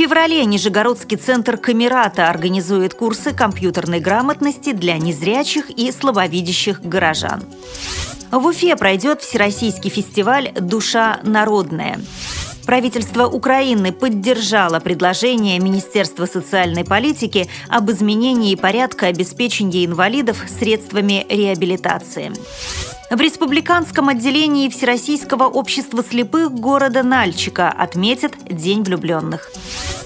феврале Нижегородский центр Камерата организует курсы компьютерной грамотности для незрячих и слабовидящих горожан. В Уфе пройдет Всероссийский фестиваль «Душа народная». Правительство Украины поддержало предложение Министерства социальной политики об изменении порядка обеспечения инвалидов средствами реабилитации. В республиканском отделении Всероссийского общества слепых города Нальчика отметят День влюбленных.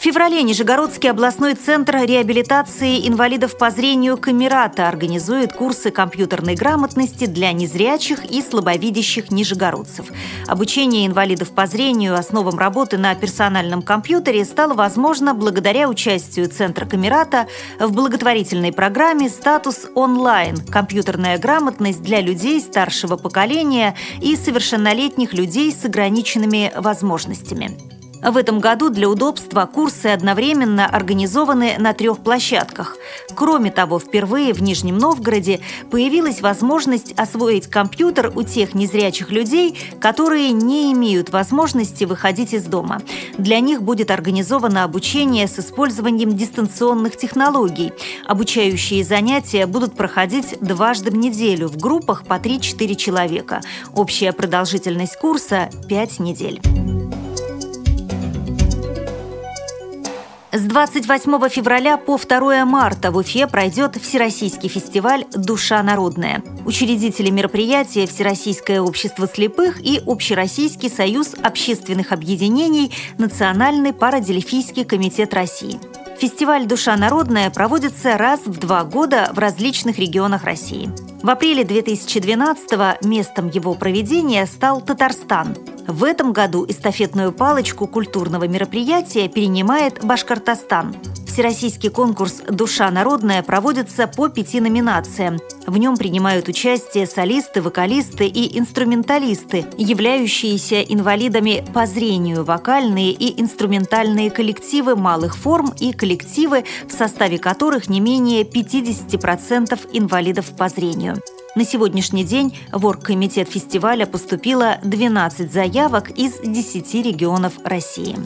Феврале Нижегородский областной центр реабилитации инвалидов по зрению Камерата организует курсы компьютерной грамотности для незрячих и слабовидящих нижегородцев. Обучение инвалидов по зрению основам работы на персональном компьютере стало возможно благодаря участию Центра Камерата в благотворительной программе «Статус онлайн. Компьютерная грамотность для людей старшего поколения и совершеннолетних людей с ограниченными возможностями». В этом году для удобства курсы одновременно организованы на трех площадках. Кроме того, впервые в Нижнем Новгороде появилась возможность освоить компьютер у тех незрячих людей, которые не имеют возможности выходить из дома. Для них будет организовано обучение с использованием дистанционных технологий. Обучающие занятия будут проходить дважды в неделю в группах по 3-4 человека. Общая продолжительность курса – 5 недель. С 28 февраля по 2 марта в Уфе пройдет Всероссийский фестиваль «Душа народная». Учредители мероприятия – Всероссийское общество слепых и Общероссийский союз общественных объединений «Национальный парадельфийский комитет России». Фестиваль «Душа народная» проводится раз в два года в различных регионах России. В апреле 2012 местом его проведения стал Татарстан. В этом году эстафетную палочку культурного мероприятия перенимает Башкортостан. Всероссийский конкурс «Душа народная» проводится по пяти номинациям. В нем принимают участие солисты, вокалисты и инструменталисты, являющиеся инвалидами по зрению, вокальные и инструментальные коллективы малых форм и коллективы, в составе которых не менее 50% инвалидов по зрению. На сегодняшний день в оргкомитет фестиваля поступило 12 заявок из 10 регионов России.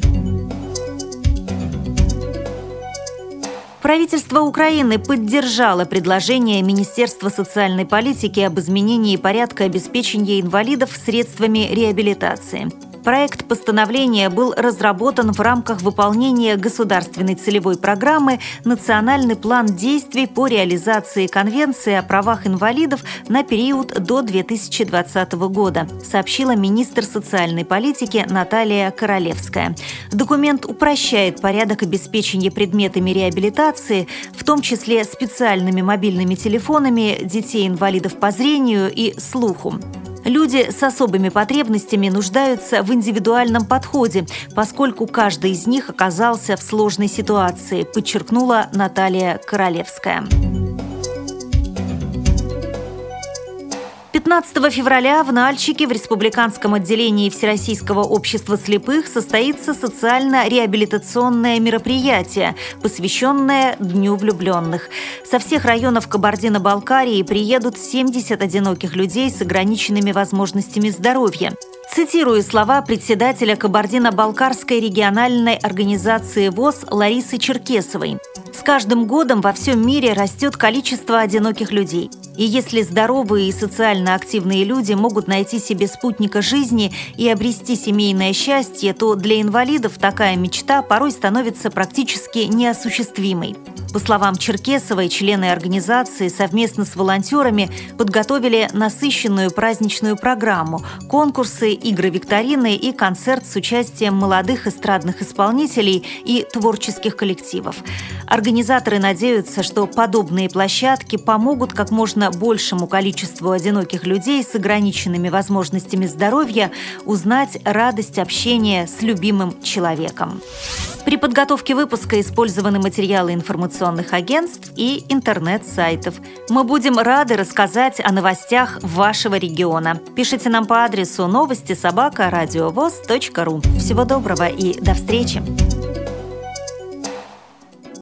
Правительство Украины поддержало предложение Министерства социальной политики об изменении порядка обеспечения инвалидов средствами реабилитации. Проект постановления был разработан в рамках выполнения государственной целевой программы «Национальный план действий по реализации Конвенции о правах инвалидов на период до 2020 года», сообщила министр социальной политики Наталья Королевская. Документ упрощает порядок обеспечения предметами реабилитации, в том числе специальными мобильными телефонами детей-инвалидов по зрению и слуху. Люди с особыми потребностями нуждаются в индивидуальном подходе, поскольку каждый из них оказался в сложной ситуации, подчеркнула Наталья Королевская. 15 февраля в Нальчике в Республиканском отделении Всероссийского общества слепых состоится социально-реабилитационное мероприятие, посвященное Дню влюбленных. Со всех районов Кабардино-Балкарии приедут 70 одиноких людей с ограниченными возможностями здоровья. Цитирую слова председателя Кабардино-Балкарской региональной организации ВОЗ Ларисы Черкесовой. «С каждым годом во всем мире растет количество одиноких людей – и если здоровые и социально активные люди могут найти себе спутника жизни и обрести семейное счастье, то для инвалидов такая мечта порой становится практически неосуществимой. По словам Черкесовой, члены организации совместно с волонтерами подготовили насыщенную праздничную программу, конкурсы, игры-викторины и концерт с участием молодых эстрадных исполнителей и творческих коллективов. Организаторы надеются, что подобные площадки помогут как можно большему количеству одиноких людей с ограниченными возможностями здоровья узнать радость общения с любимым человеком. При подготовке выпуска использованы материалы информационных агентств и интернет-сайтов. Мы будем рады рассказать о новостях вашего региона. Пишите нам по адресу новости собака ру. Всего доброго и до встречи!